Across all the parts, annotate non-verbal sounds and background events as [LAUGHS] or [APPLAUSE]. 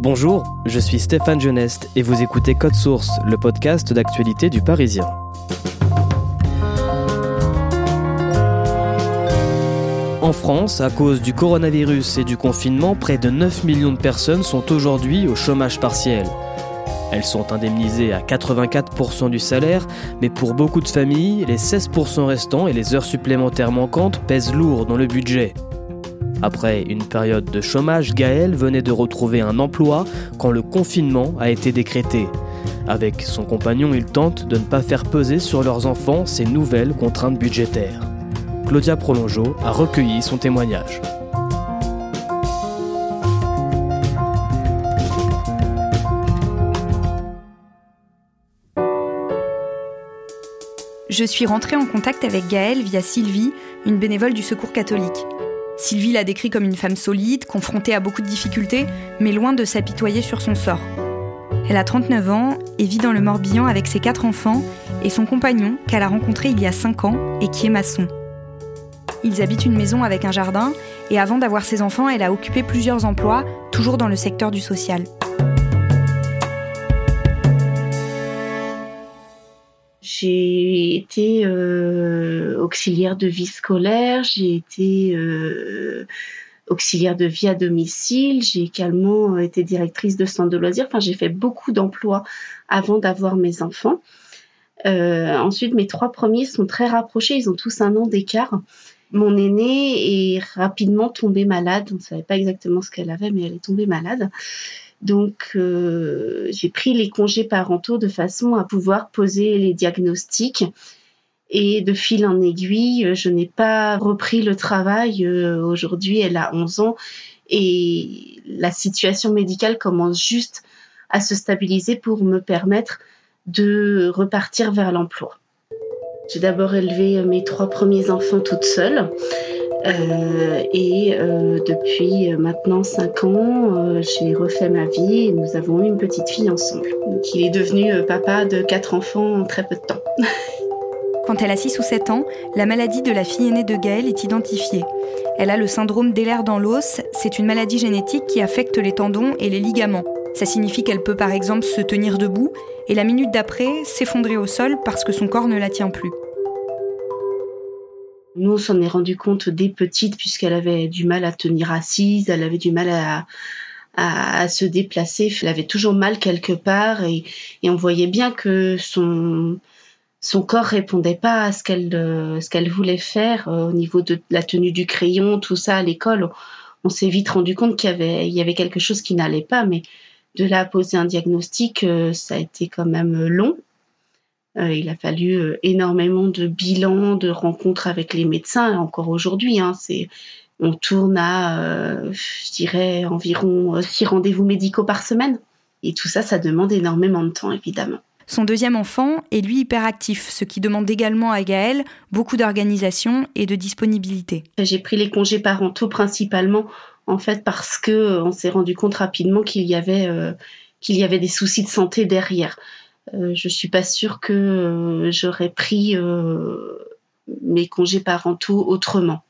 Bonjour, je suis Stéphane Geneste et vous écoutez Code Source, le podcast d'actualité du Parisien. En France, à cause du coronavirus et du confinement, près de 9 millions de personnes sont aujourd'hui au chômage partiel. Elles sont indemnisées à 84% du salaire, mais pour beaucoup de familles, les 16% restants et les heures supplémentaires manquantes pèsent lourd dans le budget. Après une période de chômage, Gaël venait de retrouver un emploi quand le confinement a été décrété. Avec son compagnon, il tente de ne pas faire peser sur leurs enfants ces nouvelles contraintes budgétaires. Claudia Prolongeau a recueilli son témoignage. Je suis rentrée en contact avec Gaëlle via Sylvie, une bénévole du Secours catholique. Sylvie l'a décrit comme une femme solide, confrontée à beaucoup de difficultés, mais loin de s'apitoyer sur son sort. Elle a 39 ans et vit dans le Morbihan avec ses quatre enfants et son compagnon qu'elle a rencontré il y a 5 ans et qui est maçon. Ils habitent une maison avec un jardin et avant d'avoir ses enfants, elle a occupé plusieurs emplois, toujours dans le secteur du social. J'ai été euh, auxiliaire de vie scolaire, j'ai été euh, auxiliaire de vie à domicile, j'ai également été directrice de centre de loisirs. Enfin, j'ai fait beaucoup d'emplois avant d'avoir mes enfants. Euh, ensuite, mes trois premiers sont très rapprochés, ils ont tous un an d'écart. Mon aînée est rapidement tombée malade, on ne savait pas exactement ce qu'elle avait, mais elle est tombée malade. Donc, euh, j'ai pris les congés parentaux de façon à pouvoir poser les diagnostics. Et de fil en aiguille, je n'ai pas repris le travail. Euh, aujourd'hui, elle a 11 ans et la situation médicale commence juste à se stabiliser pour me permettre de repartir vers l'emploi. J'ai d'abord élevé mes trois premiers enfants toute seule. Euh, et euh, depuis maintenant 5 ans, euh, j'ai refait ma vie et nous avons eu une petite fille ensemble. Donc il est devenu papa de quatre enfants en très peu de temps. [LAUGHS] Quand elle a 6 ou 7 ans, la maladie de la fille aînée de Gaëlle est identifiée. Elle a le syndrome d'Ehlers dans l'os. C'est une maladie génétique qui affecte les tendons et les ligaments. Ça signifie qu'elle peut par exemple se tenir debout et la minute d'après s'effondrer au sol parce que son corps ne la tient plus. Nous, on s'en est rendu compte dès petite puisqu'elle avait du mal à tenir assise, elle avait du mal à, à, se déplacer, elle avait toujours mal quelque part et, on voyait bien que son, son corps répondait pas à ce qu'elle ce qu'elle voulait faire euh, au niveau de la tenue du crayon, tout ça à l'école. On, s'est vite rendu compte qu'il y avait, il y avait quelque chose qui n'allait pas, mais de là à poser un diagnostic, euh, ça a été quand même long. Euh, il a fallu euh, énormément de bilans, de rencontres avec les médecins. encore aujourd'hui, hein, c'est on tourne à, euh, je dirais, environ six rendez-vous médicaux par semaine. Et tout ça, ça demande énormément de temps, évidemment. Son deuxième enfant est lui hyperactif, ce qui demande également à Gaël beaucoup d'organisation et de disponibilité. J'ai pris les congés parentaux principalement en fait parce que on s'est rendu compte rapidement qu'il y avait qu'il y avait des soucis de santé derrière. Euh, je suis pas sûre que euh, j'aurais pris euh, mes congés parentaux autrement.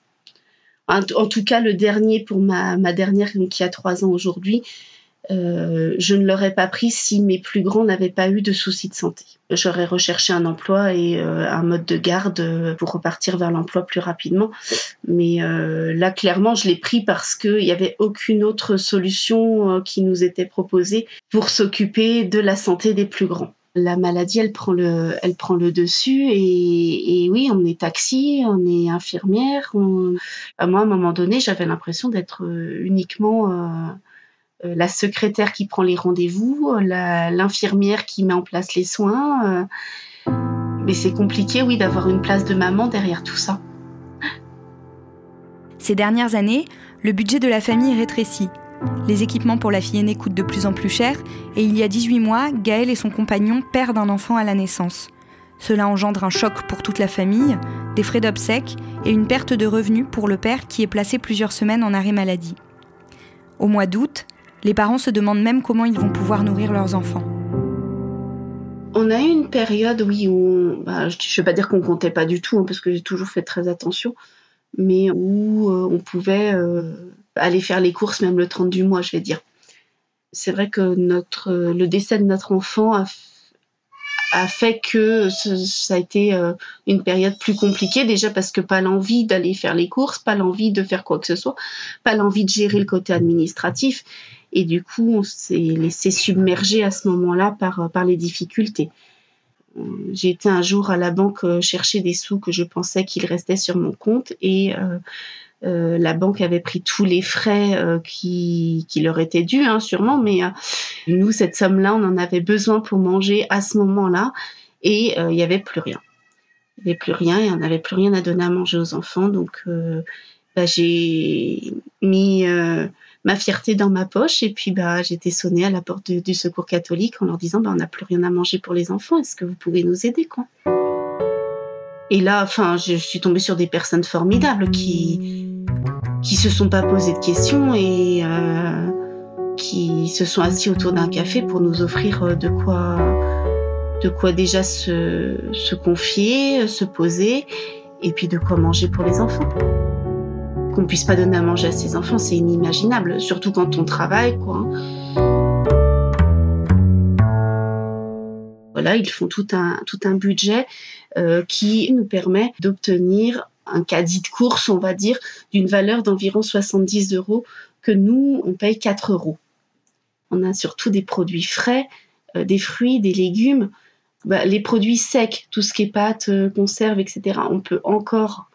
En, tout cas, le dernier pour ma, dernière qui a trois ans aujourd'hui, je ne l'aurais pas pris si mes plus grands n'avaient pas eu de soucis de santé. J'aurais recherché un emploi et un mode de garde pour repartir vers l'emploi plus rapidement. Mais là, clairement, je l'ai pris parce qu'il n'y avait aucune autre solution qui nous était proposée pour s'occuper de la santé des plus grands la maladie, elle prend le, elle prend le dessus et, oui, on est taxi, on est infirmière. moi, à un moment donné, j'avais l'impression d'être uniquement euh, la secrétaire qui prend les rendez-vous, l'infirmière qui met en place les soins. Euh. mais c'est compliqué, oui, d'avoir une place de maman derrière tout ça. Ces dernières années, le budget de la famille rétrécit. Les équipements pour la fille aînée coûtent de plus en plus cher et il y a 18 mois, Gaël et son compagnon perdent un enfant à la naissance. Cela engendre un choc pour toute la famille, des frais d'obsèques et une perte de revenus pour le père qui est placé plusieurs semaines en arrêt maladie. Au mois d'août, les parents se demandent même comment ils vont pouvoir nourrir leurs enfants. On a eu une période, oui, où bah, je ne vais pas dire qu'on comptait pas du tout, hein, parce que j'ai toujours fait très attention, mais où euh, on pouvait euh, aller faire les courses même le 30 du mois, je vais dire. C'est vrai que notre, le décès de notre enfant a fait que ça a été euh, une période plus compliquée déjà parce que pas l'envie d'aller faire les courses, pas l'envie de faire quoi que ce soit, pas l'envie de gérer le côté administratif et du coup on s'est laissé submerger à ce moment-là par par les difficultés. J'ai été un jour à la banque euh, chercher des sous que je pensais qu'il restait sur mon compte et euh, euh, la banque avait pris tous les frais euh, qui, leur étaient dus, hein, sûrement, mais euh, nous, cette somme-là, on en avait besoin pour manger à ce moment-là, et il n'y avait plus rien. Il n'y avait plus rien, et on n'avait plus rien à donner à manger aux enfants, donc bah, j'ai mis ma fierté dans ma poche, et puis bah, j'étais sonnée à la porte du secours catholique en leur disant, bah, on n'a plus rien à manger pour les enfants, est-ce que vous pouvez nous aider, quoi? Et là, enfin, je suis tombée sur des personnes formidables qui, qui se sont pas posé de questions et euh, qui se sont assis autour d'un café pour nous offrir euh, de quoi, de quoi déjà se, se confier, se poser et puis de quoi manger pour les enfants. Qu'on puisse pas donner à manger à ses enfants, c'est inimaginable, surtout quand on travaille, quoi. Voilà, ils font tout un, tout un budget euh, qui nous permet d'obtenir un caddie de course, on va dire, d'une valeur d'environ 70 euros que nous, on paye 4 euros. On a surtout des produits frais, euh, des fruits, des légumes. Bah, les produits secs, tout ce qui est pâtes, euh, conserves, etc., on peut encore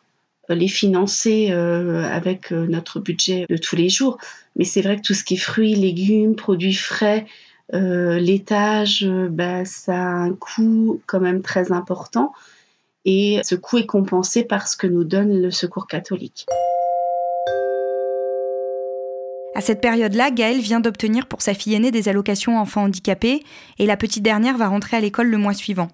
euh, les financer avec notre budget de tous les jours. Mais c'est vrai que tout ce qui est fruits, légumes, produits frais, laitage, bah, ça a un coût quand même très important et ce coût est compensé par ce que nous donne le Secours catholique. À cette période-là, Gaëlle vient d'obtenir pour sa fille aînée des allocations enfants handicapés et la petite dernière va rentrer à l'école le mois suivant.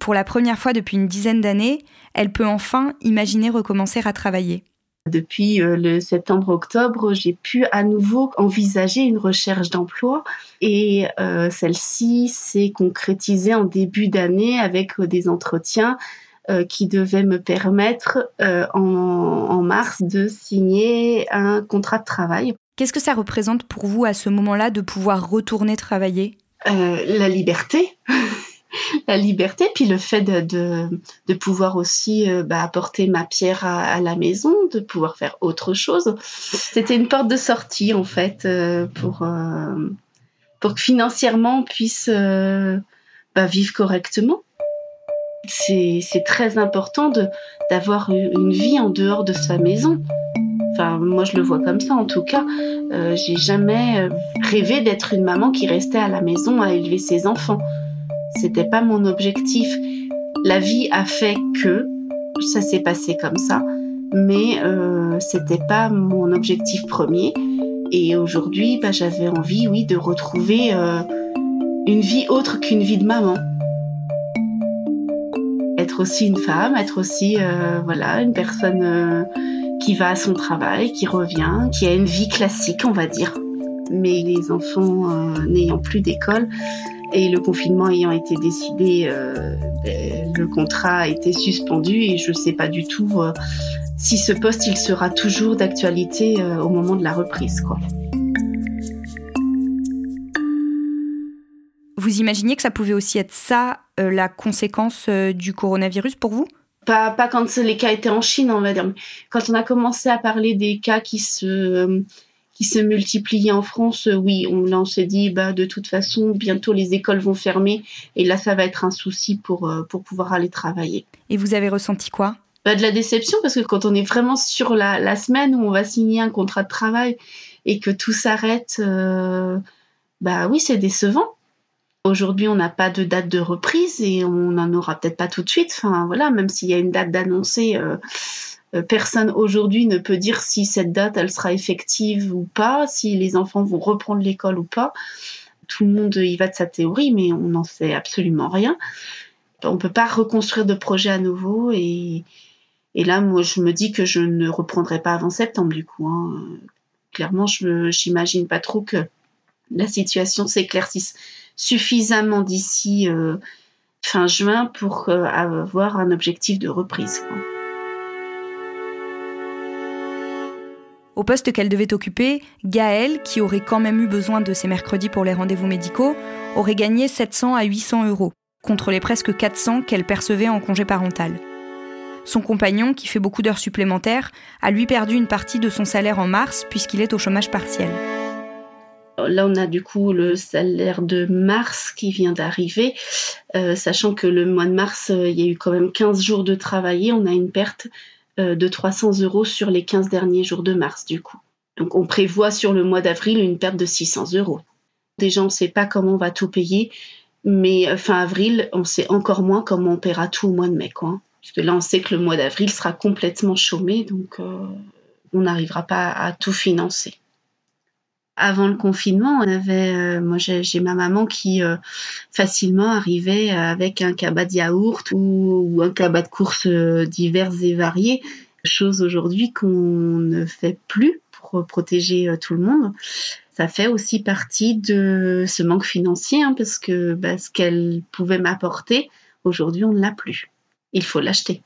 Pour la première fois depuis une dizaine d'années, elle peut enfin imaginer recommencer à travailler. Depuis euh, le septembre-octobre, j'ai pu à nouveau envisager une recherche d'emploi et euh, celle-ci s'est concrétisée en début d'année avec euh, des entretiens euh, qui devait me permettre euh, en, en, mars de signer un contrat de travail. Qu'est-ce que ça représente pour vous à ce moment-là de pouvoir retourner travailler? Euh, La liberté. [LAUGHS] la liberté, puis le fait de, de, de pouvoir aussi euh, bah, apporter ma pierre à, à, la maison, de pouvoir faire autre chose. C'était une porte de sortie en fait euh, pour, euh, pour que financièrement on puisse bah, vivre correctement c'est très important d'avoir une vie en dehors de sa maison. Enfin, moi je le vois comme ça en tout cas. Euh, J'ai jamais euh, rêvé d'être une maman qui restait à la maison à élever ses enfants. C'était pas mon objectif. La vie a fait que ça s'est passé comme ça, mais euh, c'était pas mon objectif premier. Et aujourd'hui, bah, j'avais envie, oui, de retrouver euh, une vie autre qu'une vie de maman être aussi une femme, être aussi euh, voilà une personne euh, qui va à son travail, qui revient, qui a une vie classique, on va dire. Mais les enfants euh, n'ayant plus d'école et le confinement ayant été décidé, ben, le contrat a été suspendu et je ne sais pas du tout si ce poste il sera toujours d'actualité au moment de la reprise, quoi. Vous imaginiez que ça pouvait aussi être ça, la conséquence du coronavirus pour vous? Pas, pas quand les cas étaient en Chine, on va dire. Quand on a commencé à parler des cas qui se, qui se multipliaient en France, oui, on, là on s'est dit, bah, de toute façon, bientôt les écoles vont fermer et là ça va être un souci pour, euh, pour pouvoir aller travailler. Et vous avez ressenti quoi? Bah, De la déception parce que quand on est vraiment sur la, la, semaine où on va signer un contrat de travail et que tout s'arrête, euh, bah oui, c'est décevant. Aujourd'hui, on n'a pas de date de reprise et on n'en aura peut-être pas tout de suite. Enfin, voilà, même s'il y a une date d'annoncer, euh, euh, personne aujourd'hui ne peut dire si cette date, elle sera effective ou pas, si les enfants vont reprendre l'école ou pas. Tout le monde y va de sa théorie, mais on n'en sait absolument rien. On ne peut pas reconstruire de projet à nouveau et, là, moi, je me dis que je ne reprendrai pas avant septembre, du coup. Hein. Clairement, je n'imagine pas trop que la situation s'éclaircisse suffisamment d'ici euh, fin juin pour euh, avoir un objectif de reprise. Au poste qu'elle devait occuper, Gaëlle, qui aurait quand même eu besoin de ses mercredis pour les rendez-vous médicaux, aurait gagné 700 à 800 euros, contre les presque 400 qu'elle percevait en congé parental. Son compagnon, qui fait beaucoup d'heures supplémentaires, a lui perdu une partie de son salaire en mars puisqu'il est au chômage partiel. Là, on a du coup le salaire de mars qui vient d'arriver, euh, sachant que le mois de mars, euh, il y a eu quand même 15 jours de travailler. On a une perte euh, de 300 euros sur les 15 derniers jours de mars, du coup. Donc, on prévoit sur le mois d'avril une perte de 600 euros. Déjà, on ne sait pas comment on va tout payer, mais fin avril, on sait encore moins comment on paiera tout au mois de mai, quoi. Parce que là, on sait que le mois d'avril sera complètement chômé, donc on n'arrivera pas à tout financer avant le confinement, on avait, euh, moi j'ai ma maman qui euh, facilement arrivait avec un cabas de yaourt ou, un cabas de courses euh, divers et variés, chose aujourd'hui qu'on ne fait plus pour protéger tout le monde. Ça fait aussi partie de ce manque financier hein, parce que bah, ce qu'elle pouvait m'apporter, aujourd'hui on ne l'a plus. Il faut l'acheter.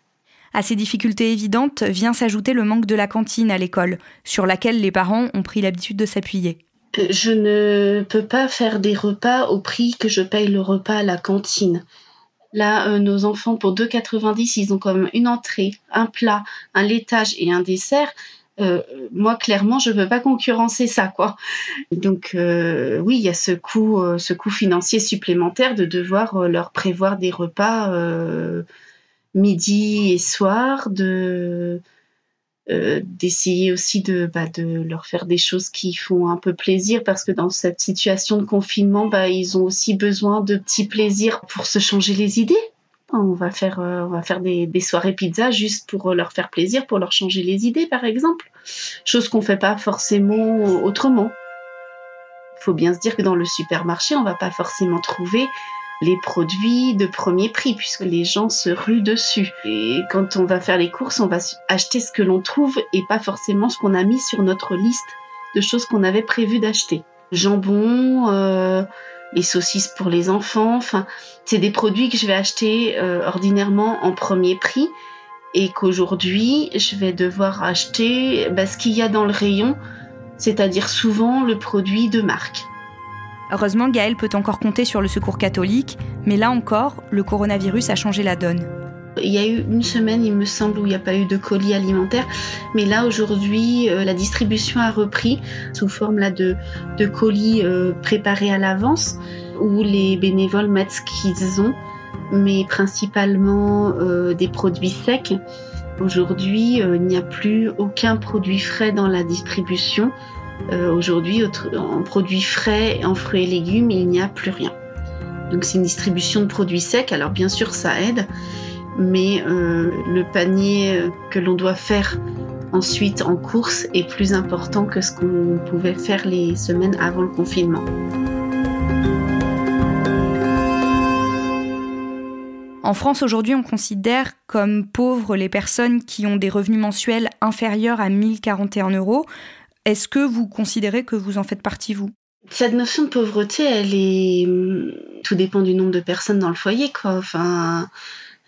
À ces difficultés évidentes vient s'ajouter le manque de la cantine à l'école, sur laquelle les parents ont pris l'habitude de s'appuyer. Je ne peux pas faire des repas au prix que je paye le repas à la cantine. Là, euh, nos enfants, pour 2,90, ils ont comme une entrée, un plat, un laitage et un dessert. Euh, moi, clairement, je ne veux pas concurrencer ça, quoi. Donc, euh, oui, il y a ce coût, ce coût financier supplémentaire de devoir leur prévoir des repas midi et soir, de euh, d'essayer aussi de, bah, de leur faire des choses qui font un peu plaisir parce que dans cette situation de confinement, bah, ils ont aussi besoin de petits plaisirs pour se changer les idées. On va faire, euh, on va faire des, des, soirées pizza juste pour leur faire plaisir, pour leur changer les idées, par exemple. Chose qu'on fait pas forcément autrement. Il faut bien se dire que dans le supermarché, on va pas forcément trouver les produits de premier prix puisque les gens se ruent dessus. Et quand on va faire les courses, on va acheter ce que l'on trouve et pas forcément ce qu'on a mis sur notre liste de choses qu'on avait prévu d'acheter. Jambon, euh, les saucisses pour les enfants, enfin, c'est des produits que je vais acheter euh, ordinairement en premier prix et qu'aujourd'hui, je vais devoir acheter bah, ce qu'il y a dans le rayon, c'est-à-dire souvent le produit de marque. Heureusement, Gaël peut encore compter sur le secours catholique, mais là encore, le coronavirus a changé la donne. Il y a eu une semaine, il me semble, où il n'y a pas eu de colis alimentaires. Mais là, aujourd'hui, euh, la distribution a repris sous forme là, de, colis euh, préparés à l'avance, où les bénévoles mettent ce qu'ils ont, mais principalement euh, des produits secs. Aujourd'hui, il n'y a plus aucun produit frais dans la distribution. Euh, aujourd'hui, en produits frais, en fruits et légumes, il n'y a plus rien. Donc c'est une distribution de produits secs. Alors bien sûr, ça aide, mais euh, le panier que l'on doit faire ensuite en course est plus important que ce qu'on pouvait faire les semaines avant le confinement. En France, aujourd'hui, on considère comme pauvres les personnes qui ont des revenus mensuels inférieurs à 1041 euros. Est-ce que vous considérez que vous en faites partie, vous? Cette notion de pauvreté, elle est. Hum, tout dépend du nombre de personnes dans le foyer, quoi. Enfin.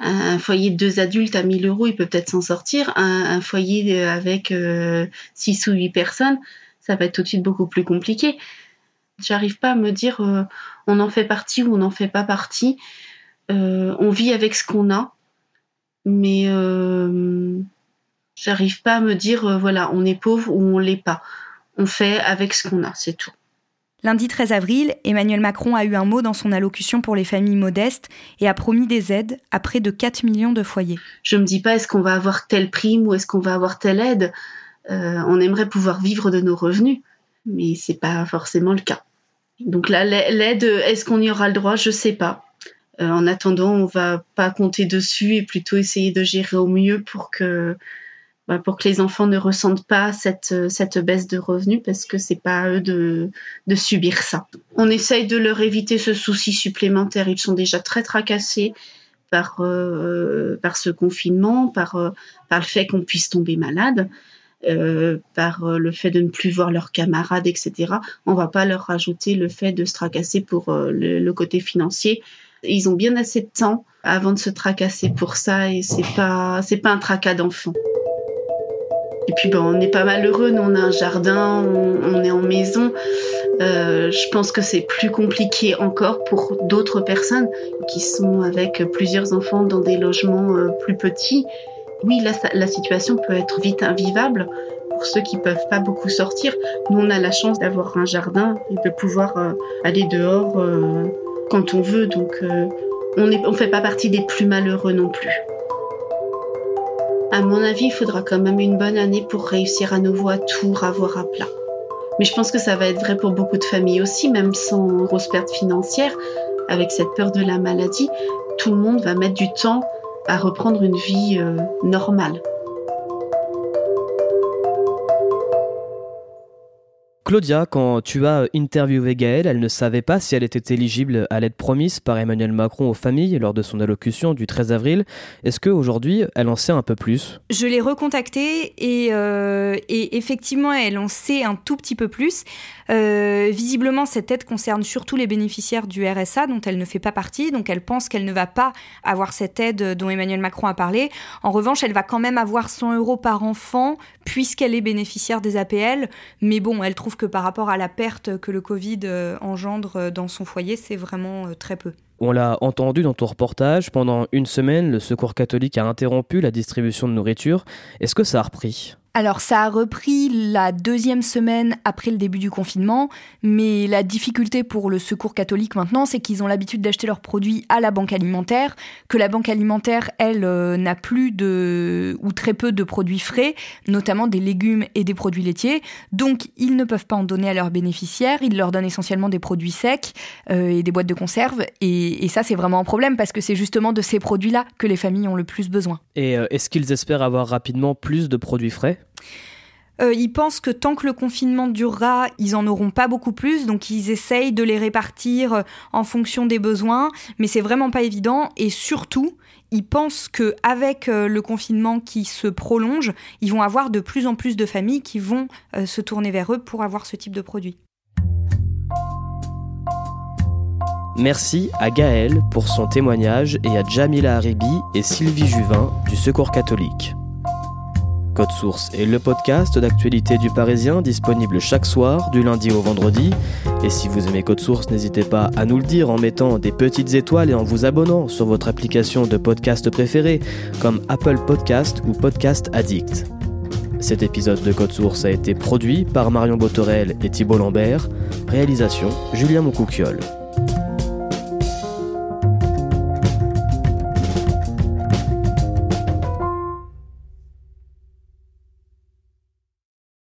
Un foyer de deux adultes à 1000 euros, il peut peut-être s'en sortir. Un, foyer avec euh, six ou huit personnes, ça va être tout de suite beaucoup plus compliqué. J'arrive pas à me dire on en fait partie ou on n'en fait pas partie. on vit avec ce qu'on a, mais j'arrive pas à me dire voilà on est pauvre ou on l'est pas. On fait avec ce qu'on a, c'est tout. Lundi 13 avril, Emmanuel Macron a eu un mot dans son allocution pour les familles modestes et a promis des aides à près de 4 millions de foyers. Je me dis pas est-ce qu'on va avoir telle prime ou est-ce qu'on va avoir telle aide? Euh, on aimerait pouvoir vivre de nos revenus, mais c'est pas forcément le cas. Donc là, l'aide, est-ce qu'on y aura le droit? Je sais pas. Euh, en attendant, on va pas compter dessus et plutôt essayer de gérer au mieux pour que pour que les enfants ne ressentent pas cette, cette baisse de revenus parce que c'est pas à eux de, de subir ça. On essaye de leur éviter ce souci supplémentaire. Ils sont déjà très tracassés par, euh, par ce confinement, par, euh, par le fait qu'on puisse tomber malade. Euh, par le fait de ne plus voir leurs camarades, etc. On va pas leur rajouter le fait de se tracasser pour le, côté financier. Ils ont bien assez de temps avant de se tracasser pour ça et c'est pas pas un tracas d'enfant. Et puis bon, on est pas malheureux, nous on a un jardin, on, est en maison. Euh, je pense que c'est plus compliqué encore pour d'autres personnes qui sont avec plusieurs enfants dans des logements euh, plus petits. Oui, là, la situation peut être vite invivable pour ceux qui peuvent pas beaucoup sortir. Nous, on a la chance d'avoir un jardin et de pouvoir euh, aller dehors quand on veut. Donc, on ne on fait pas partie des plus malheureux non plus. À mon avis, il faudra quand même une bonne année pour réussir à nouveau à tout avoir à plat. Mais je pense que ça va être vrai pour beaucoup de familles aussi, même sans grosse perte financière, avec cette peur de la maladie, tout le monde va mettre du temps à reprendre une vie euh, normale. Claudia, quand tu as interviewé Gaëlle, elle ne savait pas si elle était éligible à l'aide promise par Emmanuel Macron aux familles lors de son allocution du 13 avril. Est-ce qu'aujourd'hui, elle en sait un peu plus? Je l'ai recontactée et, euh, et, effectivement, elle en sait un tout petit peu plus. Euh, visiblement, cette aide concerne surtout les bénéficiaires du RSA dont elle ne fait pas partie, donc elle pense qu'elle ne va pas avoir cette aide dont Emmanuel Macron a parlé. En revanche, elle va quand même avoir 100 euros par enfant puisqu'elle est bénéficiaire des APL, mais bon, elle trouve que par rapport à la perte que le Covid euh, engendre dans son foyer, c'est vraiment euh, très peu. On l'a entendu dans ton reportage, pendant une semaine, le Secours catholique a interrompu la distribution de nourriture. Est-ce que ça a repris? Alors ça a repris la deuxième semaine après le début du confinement, mais la difficulté pour le secours catholique maintenant, c'est qu'ils ont l'habitude d'acheter leurs produits à la banque alimentaire, que la banque alimentaire, elle, euh, n'a plus de ou très peu de produits frais, notamment des légumes et des produits laitiers. Donc ils ne peuvent pas en donner à leurs bénéficiaires, ils leur donnent essentiellement des produits secs euh, et des boîtes de conserve. Et, ça, c'est vraiment un problème parce que c'est justement de ces produits-là que les familles ont le plus besoin. Et euh, est-ce qu'ils espèrent avoir rapidement plus de produits frais? Euh, ils pensent que tant que le confinement durera, ils en auront pas beaucoup plus, donc ils essayent de les répartir euh, en fonction des besoins, mais c'est vraiment pas évident. Et surtout, ils pensent que avec euh, le confinement qui se prolonge, ils vont avoir de plus en plus de familles qui vont se tourner vers eux pour avoir ce type de produit. Merci à Gaël pour son témoignage et à Jamila Haribi et Sylvie Juvin du Secours catholique. Code Source est le podcast d'actualité du Parisien disponible chaque soir du lundi au vendredi. Et si vous aimez Code Source, n'hésitez pas à nous le dire en mettant des petites étoiles et en vous abonnant sur votre application de podcast préférée comme Apple Podcast ou Podcast Addict. Cet épisode de Code Source a été produit par Marion Botorel et Thibault Lambert. Réalisation Julien Moncouquiole.